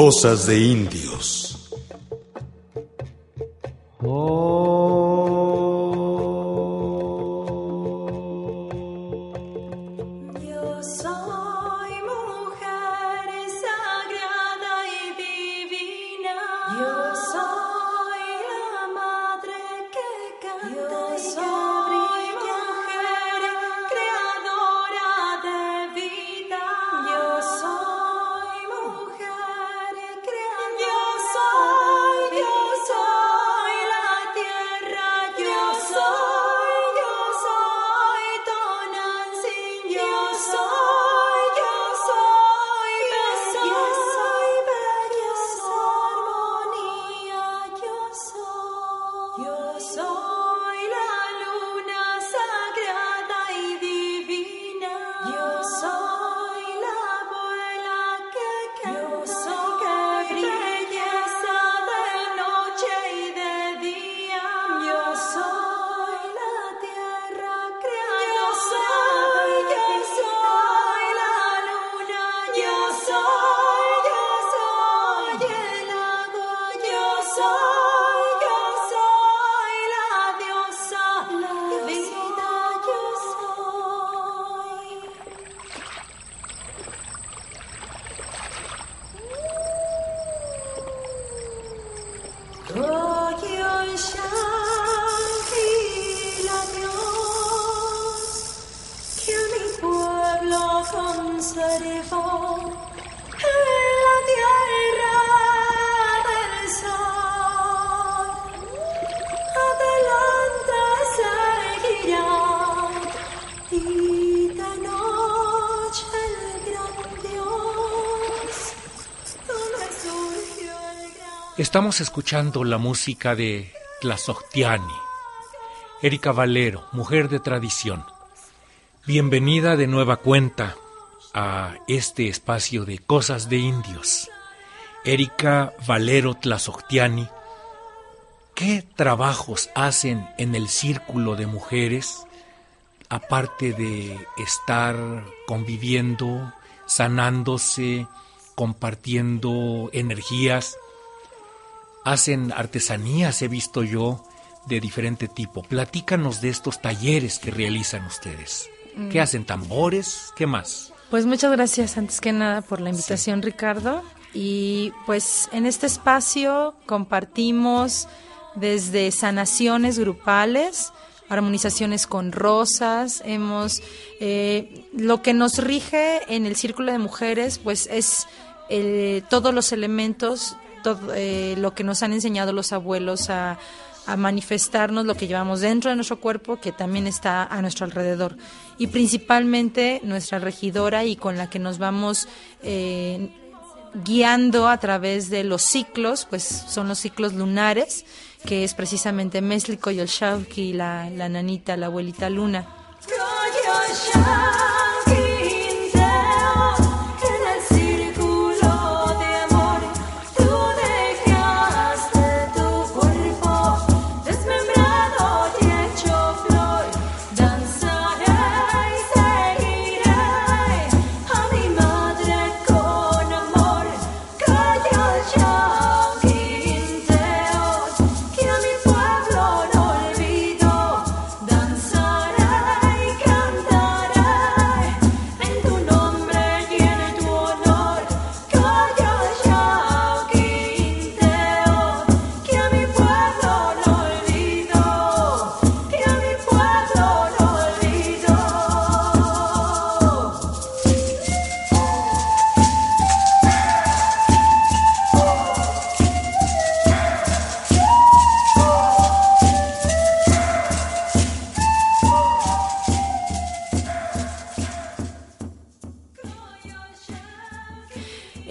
Cosas de indios. Conservó Estamos escuchando la música de Tlazoctiani. Erika Valero, mujer de tradición. Bienvenida de nueva cuenta a este espacio de Cosas de Indios. Erika Valero Tlazoctiani, ¿qué trabajos hacen en el círculo de mujeres aparte de estar conviviendo, sanándose, compartiendo energías? hacen artesanías, he visto yo, de diferente tipo. Platícanos de estos talleres que realizan ustedes. ¿Qué hacen? ¿Tambores? ¿Qué más? Pues muchas gracias antes que nada por la invitación, Ricardo. Y pues en este espacio compartimos desde sanaciones grupales, armonizaciones con rosas, hemos eh, lo que nos rige en el círculo de mujeres, pues es el- todos los elementos, todo, eh, lo que nos han enseñado los abuelos a, a manifestarnos lo que llevamos dentro de nuestro cuerpo, que también está a nuestro alrededor. Y principalmente nuestra regidora y con la que nos vamos eh, guiando a través de los ciclos, pues son los ciclos lunares, que es precisamente Meslico y el Shauki, la, la nanita, la abuelita luna.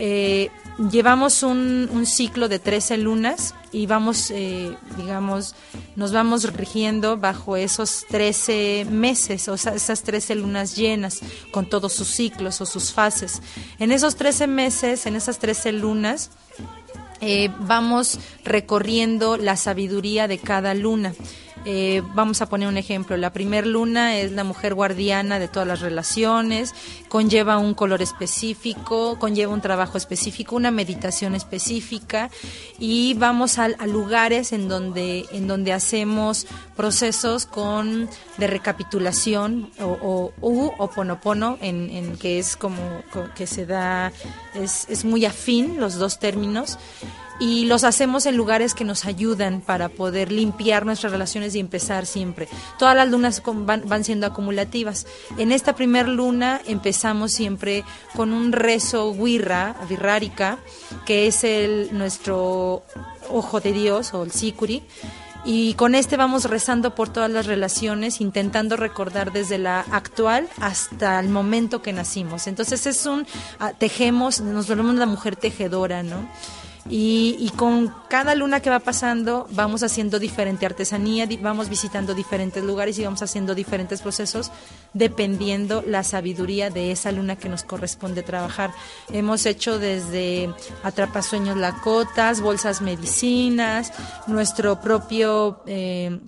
Eh, llevamos un, ciclo de 13 lunas y vamos, eh, digamos, nos vamos rigiendo bajo esos 13 meses, o sea, esas 13 lunas llenas, con todos sus ciclos o sus fases. En esos 13 meses, en esas 13 lunas, eh, vamos recorriendo la sabiduría de cada luna. Eh, vamos a poner un ejemplo. La primer luna es la mujer guardiana de todas las relaciones, conlleva un color específico, conlleva un trabajo específico, una meditación específica y vamos a, lugares en donde, en donde hacemos procesos con de recapitulación o, o u en, en que es como co- que se da es, es muy afín los dos términos y los hacemos en lugares que nos ayudan para poder limpiar nuestras relaciones y empezar siempre. Todas las lunas van, van siendo acumulativas. En esta primer luna empezamos siempre con un rezo wirra, virrárica, que es el nuestro ojo de Dios o el sikuri. Y con este vamos rezando por todas las relaciones, intentando recordar desde la actual hasta el momento que nacimos. Entonces es un, ah, tejemos, nos volvemos la mujer tejedora, ¿no? Y, y con cada luna que va pasando vamos haciendo diferente artesanía, vamos visitando diferentes lugares y vamos haciendo diferentes procesos dependiendo la sabiduría de esa luna que nos corresponde trabajar. Hemos hecho desde atrapasueños lacotas, bolsas medicinas, nuestro propio... eh,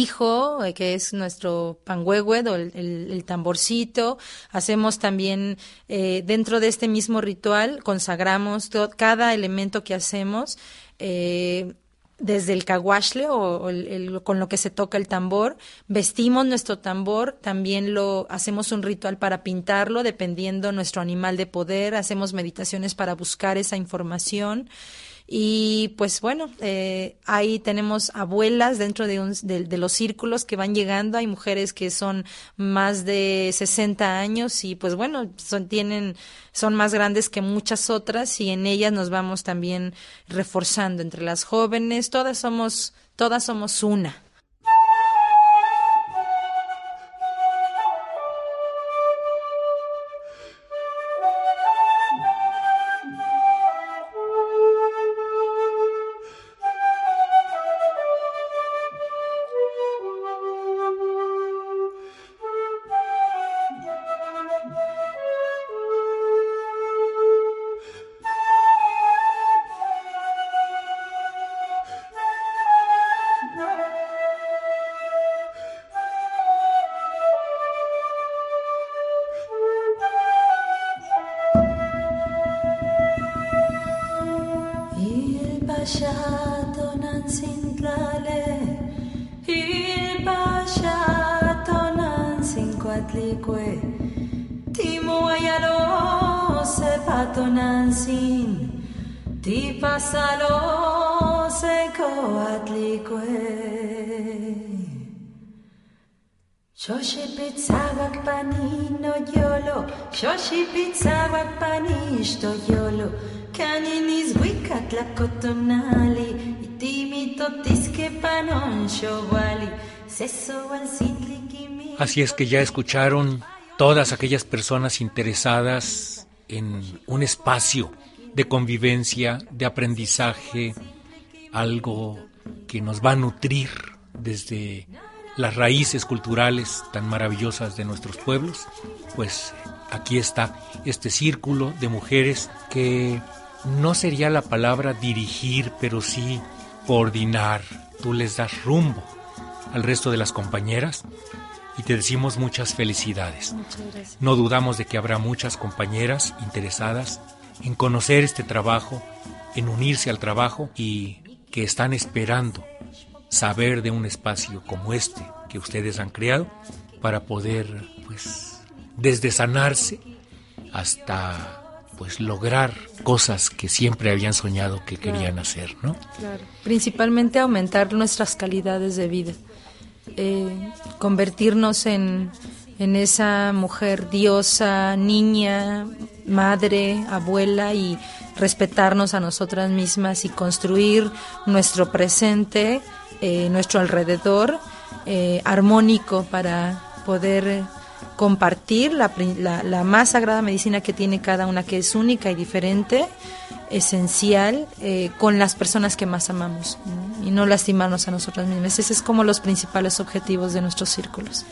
hijo, eh, que es nuestro panhuehued o el, el- tamborcito. Hacemos también, eh, dentro de este mismo ritual, consagramos cada elemento que hacemos. eh, desde el caguashle o, el- con lo que se toca el tambor, vestimos nuestro tambor, también lo hacemos un ritual para pintarlo, dependiendo nuestro animal de poder, hacemos meditaciones para buscar esa información y pues bueno, eh, ahí tenemos abuelas dentro de, un- de, los círculos que van llegando. Hay mujeres que son más de 60 años y pues bueno, son, tienen, son más grandes que muchas otras y en ellas nos vamos también reforzando entre las jóvenes. Todas somos, todas somos una. Inquatlique, timo ayalo se pato non sin, ti pasalo se coatlique. Shoshi pizzawak panino yolo, shoshi pizzawak panisto yolo, caninis wikat la cotonali, itimito tisque panon showali, seso al sitli kimi. Así es que ya escucharon todas aquellas personas interesadas en un espacio de convivencia, de aprendizaje, algo que nos va a nutrir desde las raíces culturales tan maravillosas de nuestros pueblos, pues aquí está este círculo de mujeres que no sería la palabra dirigir, pero sí coordinar. Tú les das rumbo al resto de las compañeras y te decimos muchas felicidades. Muchas gracias. No dudamos de que habrá muchas compañeras interesadas en conocer este trabajo, en unirse al trabajo y que están esperando saber de un espacio como este que ustedes han creado para poder pues desde sanarse hasta pues lograr cosas que siempre habían soñado que querían hacer, ¿no? Principalmente aumentar nuestras calidades de vida, eh, convertirnos en, en esa mujer diosa, niña, madre, abuela y respetarnos a nosotras mismas y construir nuestro presente, eh, nuestro alrededor eh, armónico para poder compartir la, la, la más sagrada medicina que tiene cada una, que es única y diferente, esencial, eh, con las personas que más amamos y no lastimarnos a nosotras mismas. Ese es como los principales objetivos de nuestros círculos.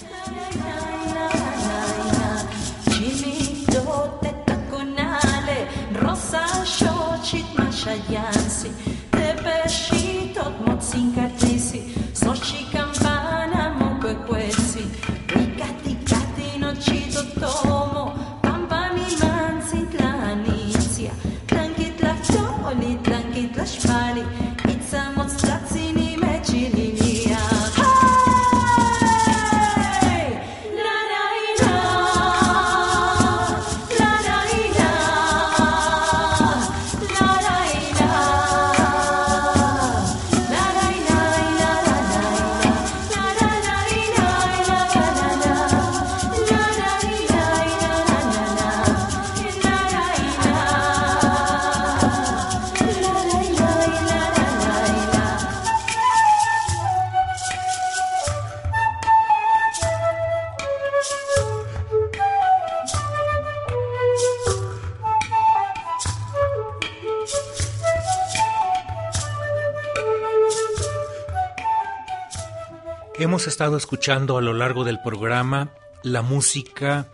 Hemos estado escuchando a lo largo del programa la música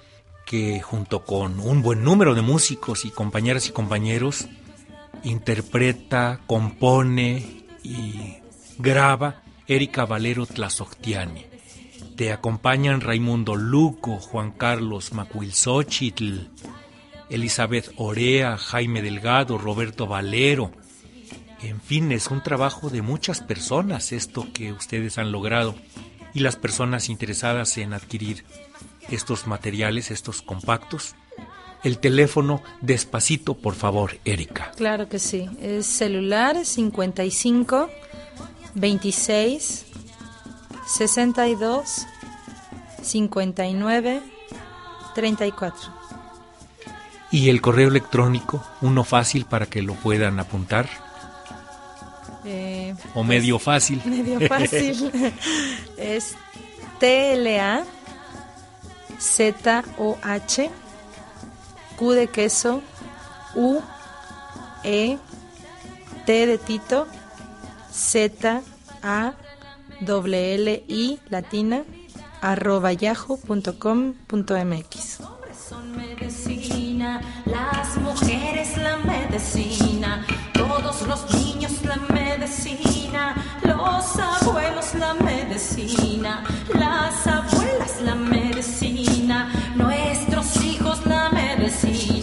que junto con un buen número de músicos y compañeras y compañeros interpreta, compone y graba Erika Valero Tlazoctiani. Te acompañan Raimundo Luco, Juan Carlos Macuilzóchitl, Elizabeth Orea, Jaime Delgado, Roberto Valero. En fin, es un trabajo de muchas personas esto que ustedes han logrado y las personas interesadas en adquirir estos materiales, estos compactos. El teléfono despacito, por favor, Erika. Claro que sí. Es celular 55 26 62 59 34. Y el correo electrónico, uno fácil para que lo puedan apuntar. O medio fácil. medio fácil. es TLA Z-O-H Q de queso U E T de Tito Z A W L I latina arroba yahoo.com.mx son medicina, las mujeres la medicina, todos los niños la medicina, los abuelos la medicina, las abuelas la medicina, nuestros hijos la medicina.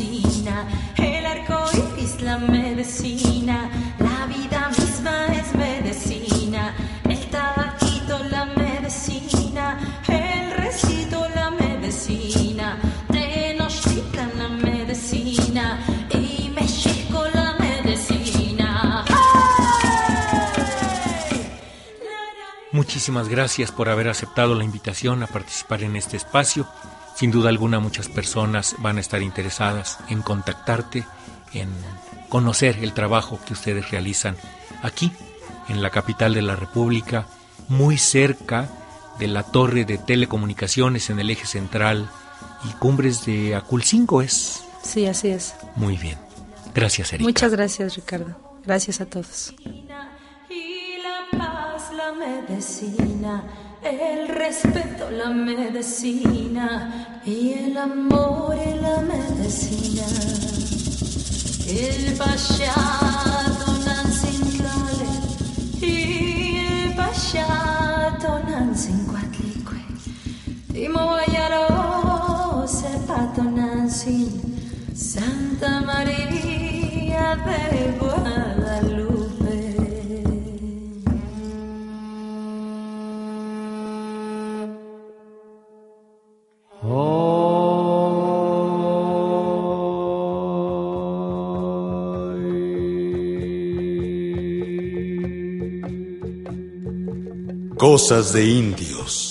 El arco iris, la medicina, la vida misma es medicina, el tabaquito, la medicina, el recito, la medicina, Tenochtitlan, la medicina, y México, la medicina. ¡Hey! Muchísimas gracias por haber aceptado la invitación a participar en este espacio. Sin duda alguna muchas personas van a estar interesadas en contactarte, en conocer el trabajo que ustedes realizan aquí, en la capital de la República, muy cerca de la torre de telecomunicaciones en el eje central y cumbres de Aculcinco es. Sí, así es. Muy bien. Gracias, Erika. Muchas gracias, Ricardo. Gracias a todos. Y la paz, la medicina, el respeto, la medicina, y el amor y la medicina. El payato Nancintlale y el payato Nancincuatlicue. Timo Guayaro, Sepato Nancin, Santa María de Guadalupe. Cosas de indios.